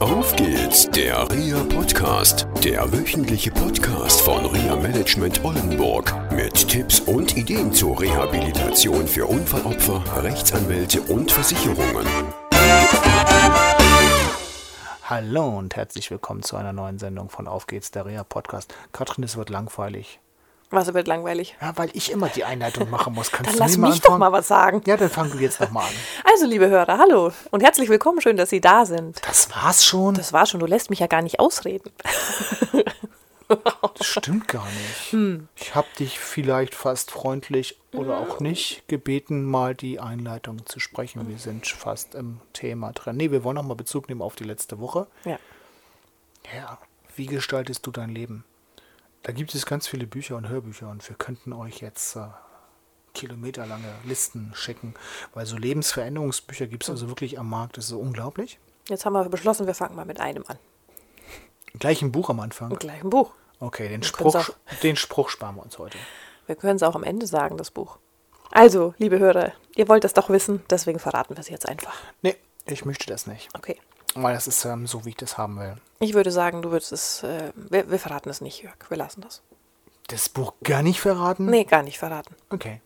Auf geht's, der RIA Podcast, der wöchentliche Podcast von RIA Management Oldenburg mit Tipps und Ideen zur Rehabilitation für Unfallopfer, Rechtsanwälte und Versicherungen. Hallo und herzlich willkommen zu einer neuen Sendung von Auf geht's, der RIA Podcast. Katrin, es wird langweilig. Was wird langweilig? Ja, weil ich immer die Einleitung machen muss. Kannst Dann du lass mich mal doch anfangen? mal was sagen. Ja, dann fangen wir jetzt nochmal an. Also, liebe Hörer, hallo und herzlich willkommen. Schön, dass Sie da sind. Das war's schon? Das war schon, du lässt mich ja gar nicht ausreden. Das stimmt gar nicht. Hm. Ich habe dich vielleicht fast freundlich oder auch nicht gebeten, mal die Einleitung zu sprechen. Wir sind fast im Thema drin. Nee, wir wollen nochmal Bezug nehmen auf die letzte Woche. Ja. Ja, wie gestaltest du dein Leben? Da gibt es ganz viele Bücher und Hörbücher und wir könnten euch jetzt äh, kilometerlange Listen schicken, weil so Lebensveränderungsbücher gibt es also wirklich am Markt. Das ist so unglaublich. Jetzt haben wir beschlossen, wir fangen mal mit einem an. Gleich ein Buch am Anfang. Im gleichen Buch. Okay, den Wir Spruch, den Spruch sparen wir uns heute. Wir können es auch am Ende sagen, das Buch. Also, liebe Hörer, ihr wollt es doch wissen, deswegen verraten wir es jetzt einfach. Nee, ich möchte das nicht. Okay. Weil das ist ähm, so, wie ich das haben will. Ich würde sagen, du würdest es. Äh, wir, wir verraten es nicht, Jörg. Wir lassen das. Das Buch gar nicht verraten? Nee, gar nicht verraten. Okay.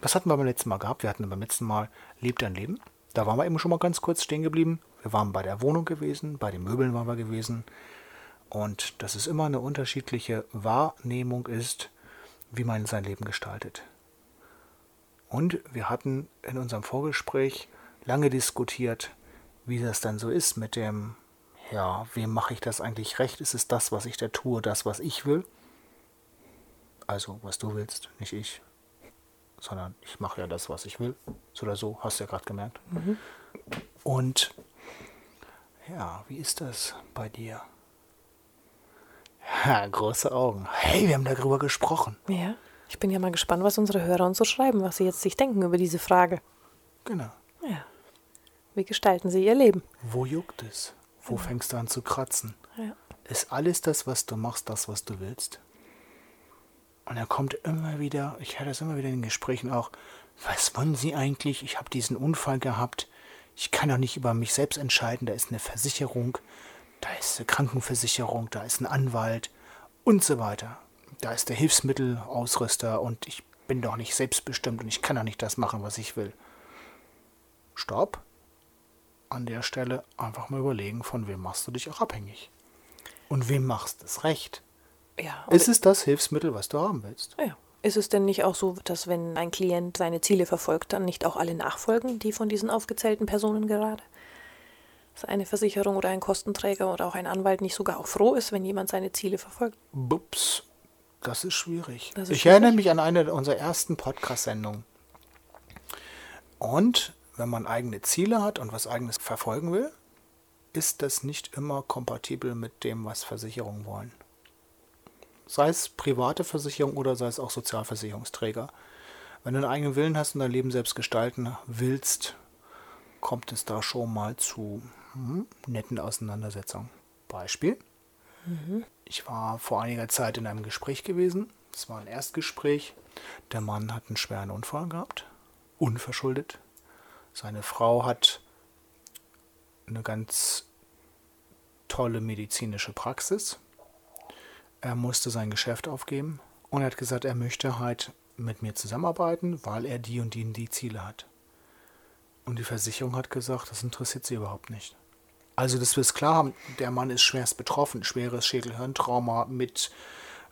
Was hatten wir beim letzten Mal gehabt? Wir hatten beim letzten Mal Lebt dein Leben. Da waren wir eben schon mal ganz kurz stehen geblieben. Wir waren bei der Wohnung gewesen, bei den Möbeln waren wir gewesen. Und dass es immer eine unterschiedliche Wahrnehmung ist, wie man sein Leben gestaltet. Und wir hatten in unserem Vorgespräch lange diskutiert, wie das dann so ist mit dem, ja, wem mache ich das eigentlich recht? Ist es das, was ich da tue, das, was ich will? Also, was du willst, nicht ich. Sondern ich mache ja das, was ich will. So oder so, hast du ja gerade gemerkt. Und ja, wie ist das bei dir? Ja, große Augen. Hey, wir haben darüber gesprochen. Ja. Ich bin ja mal gespannt, was unsere Hörer uns so schreiben, was sie jetzt sich denken über diese Frage. Genau. Ja. Wie gestalten sie ihr Leben? Wo juckt es? Wo fängst du an zu kratzen? Ja. Ist alles das, was du machst, das, was du willst? Und er kommt immer wieder, ich höre das immer wieder in den Gesprächen auch, was wollen Sie eigentlich? Ich habe diesen Unfall gehabt. Ich kann doch nicht über mich selbst entscheiden. Da ist eine Versicherung, da ist eine Krankenversicherung, da ist ein Anwalt und so weiter. Da ist der Hilfsmittelausrüster und ich bin doch nicht selbstbestimmt und ich kann doch nicht das machen, was ich will. Stopp. An der Stelle einfach mal überlegen, von wem machst du dich auch abhängig. Und wem machst es recht? Ja. Ist es das Hilfsmittel, was du haben willst? Ja. Ist es denn nicht auch so, dass wenn ein Klient seine Ziele verfolgt, dann nicht auch alle nachfolgen, die von diesen aufgezählten Personen gerade? Dass eine Versicherung oder ein Kostenträger oder auch ein Anwalt nicht sogar auch froh ist, wenn jemand seine Ziele verfolgt? Bups, das ist schwierig. Das ist ich schwierig? erinnere mich an eine unserer ersten Podcast-Sendungen. Und wenn man eigene Ziele hat und was eigenes verfolgen will, ist das nicht immer kompatibel mit dem, was Versicherungen wollen. Sei es private Versicherung oder sei es auch Sozialversicherungsträger. Wenn du einen eigenen Willen hast und dein Leben selbst gestalten willst, kommt es da schon mal zu hm, netten Auseinandersetzungen. Beispiel. Ich war vor einiger Zeit in einem Gespräch gewesen. Es war ein Erstgespräch. Der Mann hat einen schweren Unfall gehabt. Unverschuldet. Seine Frau hat eine ganz tolle medizinische Praxis. Er musste sein Geschäft aufgeben und er hat gesagt, er möchte halt mit mir zusammenarbeiten, weil er die und die und die Ziele hat. Und die Versicherung hat gesagt, das interessiert sie überhaupt nicht. Also, dass wir es klar haben, der Mann ist schwerst betroffen, schweres Schädelhirntrauma mit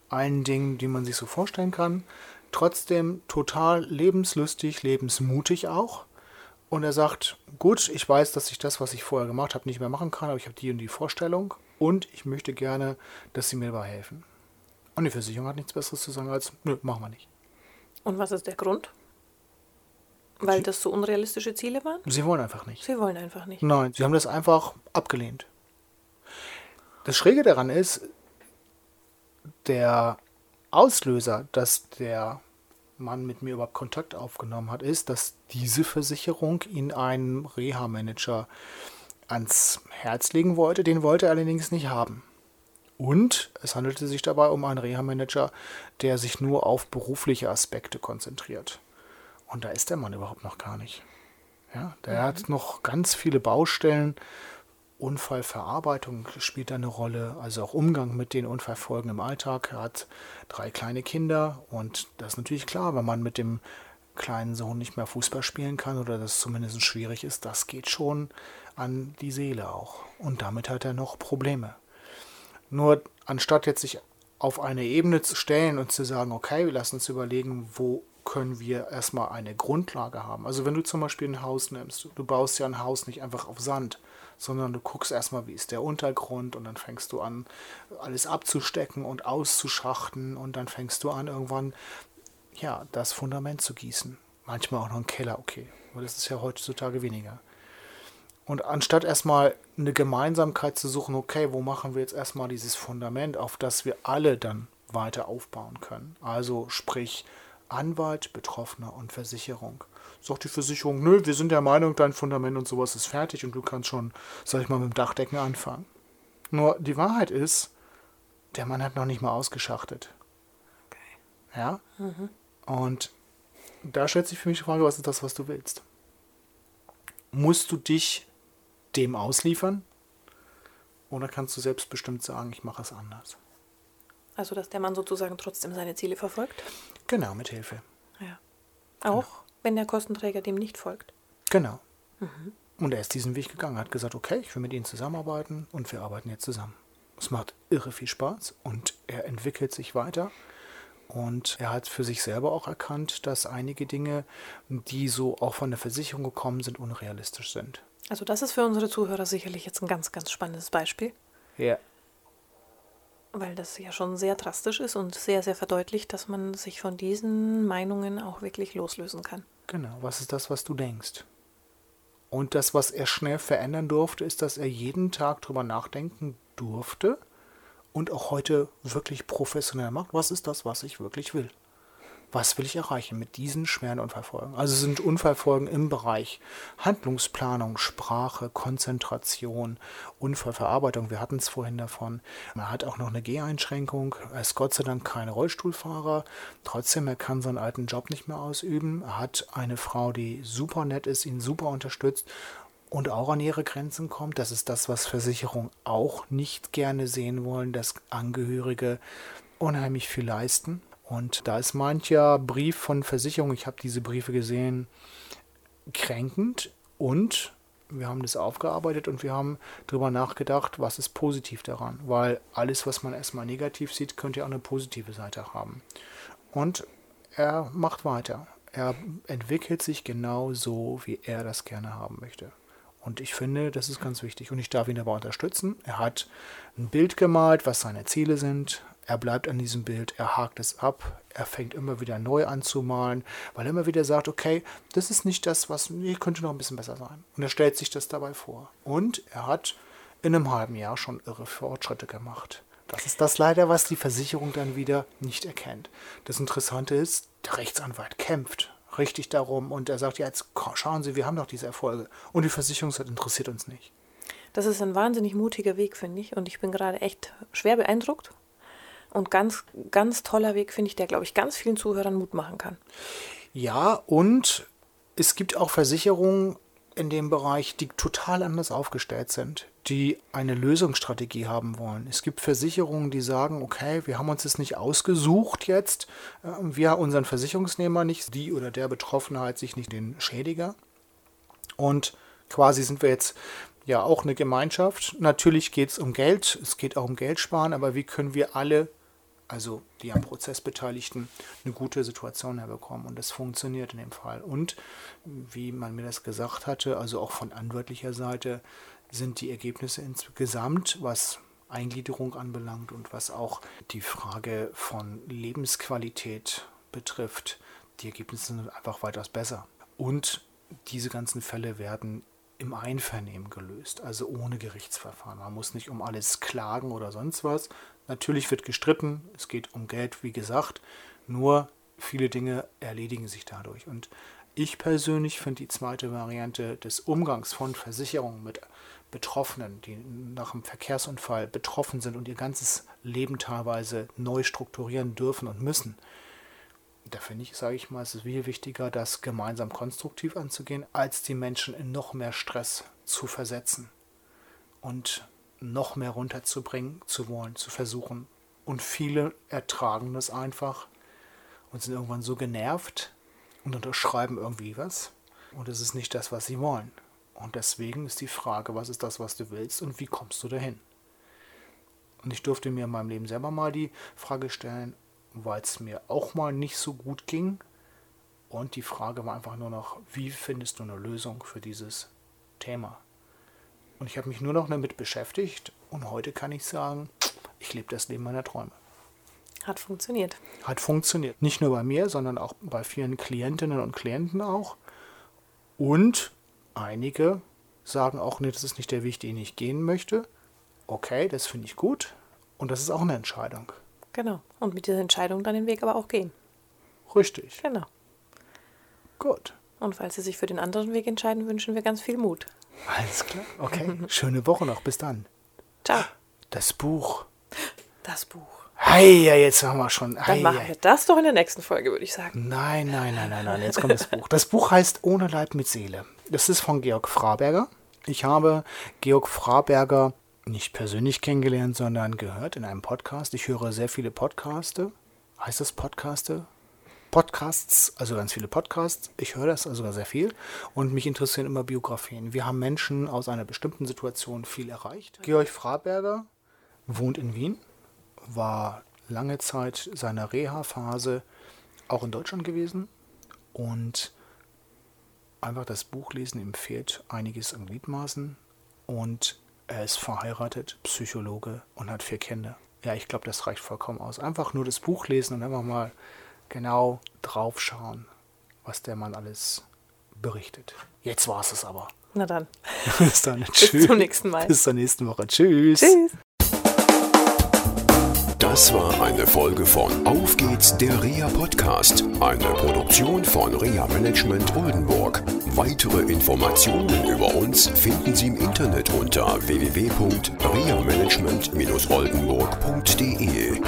allen Dingen, die man sich so vorstellen kann. Trotzdem total lebenslustig, lebensmutig auch. Und er sagt, gut, ich weiß, dass ich das, was ich vorher gemacht habe, nicht mehr machen kann, aber ich habe die und die Vorstellung und ich möchte gerne, dass sie mir dabei helfen. Und die Versicherung hat nichts Besseres zu sagen als, nö, machen wir nicht. Und was ist der Grund? Weil das so unrealistische Ziele waren? Sie wollen einfach nicht. Sie wollen einfach nicht. Nein, sie haben das einfach abgelehnt. Das Schräge daran ist, der Auslöser, dass der Mann mit mir überhaupt Kontakt aufgenommen hat, ist, dass diese Versicherung ihn einem Reha-Manager ans Herz legen wollte. Den wollte er allerdings nicht haben. Und es handelte sich dabei um einen Reha-Manager, der sich nur auf berufliche Aspekte konzentriert. Und da ist der Mann überhaupt noch gar nicht. Ja, der hat noch ganz viele Baustellen, Unfallverarbeitung spielt da eine Rolle, also auch Umgang mit den Unfallfolgen im Alltag. Er hat drei kleine Kinder und das ist natürlich klar, wenn man mit dem kleinen Sohn nicht mehr Fußball spielen kann oder das zumindest schwierig ist, das geht schon an die Seele auch. Und damit hat er noch Probleme. Nur anstatt jetzt sich auf eine Ebene zu stellen und zu sagen, okay, wir lassen uns überlegen, wo können wir erstmal eine Grundlage haben. Also wenn du zum Beispiel ein Haus nimmst, du baust ja ein Haus nicht einfach auf Sand, sondern du guckst erstmal, wie ist der Untergrund und dann fängst du an, alles abzustecken und auszuschachten und dann fängst du an, irgendwann ja, das Fundament zu gießen. Manchmal auch noch ein Keller, okay, aber das ist ja heutzutage weniger. Und anstatt erstmal eine Gemeinsamkeit zu suchen, okay, wo machen wir jetzt erstmal dieses Fundament, auf das wir alle dann weiter aufbauen können. Also sprich Anwalt, Betroffener und Versicherung. Sagt die Versicherung, nö, wir sind der Meinung, dein Fundament und sowas ist fertig und du kannst schon, sag ich mal, mit dem Dachdecken anfangen. Nur die Wahrheit ist, der Mann hat noch nicht mal ausgeschachtet. Okay. Ja? Mhm. Und da stellt sich für mich die Frage, was ist das, was du willst? Musst du dich dem ausliefern? Oder kannst du selbstbestimmt sagen, ich mache es anders? Also, dass der Mann sozusagen trotzdem seine Ziele verfolgt? Genau, mit Hilfe. Ja. Auch genau. wenn der Kostenträger dem nicht folgt? Genau. Mhm. Und er ist diesen Weg gegangen, hat gesagt, okay, ich will mit Ihnen zusammenarbeiten und wir arbeiten jetzt zusammen. Es macht irre viel Spaß und er entwickelt sich weiter. Und er hat für sich selber auch erkannt, dass einige Dinge, die so auch von der Versicherung gekommen sind, unrealistisch sind. Also das ist für unsere Zuhörer sicherlich jetzt ein ganz, ganz spannendes Beispiel. Ja. Weil das ja schon sehr drastisch ist und sehr, sehr verdeutlicht, dass man sich von diesen Meinungen auch wirklich loslösen kann. Genau, was ist das, was du denkst? Und das, was er schnell verändern durfte, ist, dass er jeden Tag drüber nachdenken durfte und auch heute wirklich professionell macht. Was ist das, was ich wirklich will? Was will ich erreichen mit diesen schweren Unfallfolgen? Also sind Unfallfolgen im Bereich Handlungsplanung, Sprache, Konzentration, Unfallverarbeitung. Wir hatten es vorhin davon. Er hat auch noch eine Geheinschränkung. Er ist Gott sei Dank kein Rollstuhlfahrer. Trotzdem, er kann seinen alten Job nicht mehr ausüben. Er hat eine Frau, die super nett ist, ihn super unterstützt und auch an ihre Grenzen kommt. Das ist das, was Versicherungen auch nicht gerne sehen wollen, dass Angehörige unheimlich viel leisten und da ist mancher Brief von Versicherung, ich habe diese Briefe gesehen, kränkend und wir haben das aufgearbeitet und wir haben darüber nachgedacht, was ist positiv daran. Weil alles, was man erstmal negativ sieht, könnte ja auch eine positive Seite haben. Und er macht weiter. Er entwickelt sich genau so, wie er das gerne haben möchte. Und ich finde, das ist ganz wichtig. Und ich darf ihn dabei unterstützen. Er hat ein Bild gemalt, was seine Ziele sind. Er bleibt an diesem Bild, er hakt es ab, er fängt immer wieder neu an zu malen, weil er immer wieder sagt, okay, das ist nicht das, was, nee, könnte noch ein bisschen besser sein. Und er stellt sich das dabei vor. Und er hat in einem halben Jahr schon irre Fortschritte gemacht. Das ist das leider, was die Versicherung dann wieder nicht erkennt. Das Interessante ist, der Rechtsanwalt kämpft richtig darum und er sagt, ja, jetzt schauen Sie, wir haben doch diese Erfolge. Und die Versicherung sagt, interessiert uns nicht. Das ist ein wahnsinnig mutiger Weg, finde ich. Und ich bin gerade echt schwer beeindruckt und ganz, ganz toller Weg, finde ich, der, glaube ich, ganz vielen Zuhörern Mut machen kann. Ja, und es gibt auch Versicherungen in dem Bereich, die total anders aufgestellt sind, die eine Lösungsstrategie haben wollen. Es gibt Versicherungen, die sagen, okay, wir haben uns das nicht ausgesucht jetzt, äh, wir unseren Versicherungsnehmer nicht, die oder der Betroffene halt sich nicht den Schädiger. Und quasi sind wir jetzt ja auch eine Gemeinschaft. Natürlich geht es um Geld, es geht auch um Geld sparen, aber wie können wir alle also die am Prozess Beteiligten, eine gute Situation herbekommen. Und das funktioniert in dem Fall. Und wie man mir das gesagt hatte, also auch von anwaltlicher Seite, sind die Ergebnisse insgesamt, was Eingliederung anbelangt und was auch die Frage von Lebensqualität betrifft, die Ergebnisse sind einfach weitaus besser. Und diese ganzen Fälle werden im Einvernehmen gelöst, also ohne Gerichtsverfahren. Man muss nicht um alles klagen oder sonst was, Natürlich wird gestritten, es geht um Geld, wie gesagt, nur viele Dinge erledigen sich dadurch. Und ich persönlich finde die zweite Variante des Umgangs von Versicherungen mit Betroffenen, die nach einem Verkehrsunfall betroffen sind und ihr ganzes Leben teilweise neu strukturieren dürfen und müssen. Da finde ich, sage ich mal, es ist viel wichtiger, das gemeinsam konstruktiv anzugehen, als die Menschen in noch mehr Stress zu versetzen. und noch mehr runterzubringen zu wollen, zu versuchen. Und viele ertragen das einfach und sind irgendwann so genervt und unterschreiben irgendwie was. Und es ist nicht das, was sie wollen. Und deswegen ist die Frage, was ist das, was du willst und wie kommst du dahin? Und ich durfte mir in meinem Leben selber mal die Frage stellen, weil es mir auch mal nicht so gut ging. Und die Frage war einfach nur noch, wie findest du eine Lösung für dieses Thema? Und ich habe mich nur noch damit beschäftigt und heute kann ich sagen, ich lebe das Leben meiner Träume. Hat funktioniert. Hat funktioniert. Nicht nur bei mir, sondern auch bei vielen Klientinnen und Klienten auch. Und einige sagen auch, nee, das ist nicht der Weg, den ich gehen möchte. Okay, das finde ich gut. Und das ist auch eine Entscheidung. Genau. Und mit dieser Entscheidung dann den Weg aber auch gehen. Richtig. Genau. Gut. Und falls Sie sich für den anderen Weg entscheiden, wünschen wir ganz viel Mut. Alles klar. Okay. Schöne Woche noch. Bis dann. Ciao. Das Buch. Das Buch. Hei, ja, jetzt haben wir schon. Dann Hei, machen hei. wir das doch in der nächsten Folge, würde ich sagen. Nein, nein, nein, nein, nein. Jetzt kommt das Buch. Das Buch heißt Ohne Leib mit Seele. Das ist von Georg Fraberger. Ich habe Georg Fraberger nicht persönlich kennengelernt, sondern gehört in einem Podcast. Ich höre sehr viele Podcaste. Heißt das Podcaste? Podcasts, also ganz viele Podcasts. Ich höre das also sehr viel und mich interessieren immer Biografien. Wir haben Menschen aus einer bestimmten Situation viel erreicht. Georg Fraberger wohnt in Wien, war lange Zeit seiner Reha-Phase auch in Deutschland gewesen und einfach das Buch lesen ihm fehlt einiges an Gliedmaßen und er ist verheiratet, Psychologe und hat vier Kinder. Ja, ich glaube, das reicht vollkommen aus. Einfach nur das Buch lesen und einfach mal genau drauf schauen, was der Mann alles berichtet. Jetzt war es es aber. Na dann. Bis dann. Tschüss. zum nächsten Mal. Bis zur nächsten Woche. Tschüss. Tschüss. Das war eine Folge von Auf geht's, der REA Podcast, eine Produktion von REA Management Oldenburg. Weitere Informationen über uns finden Sie im Internet unter www.reamanagement-oldenburg.de.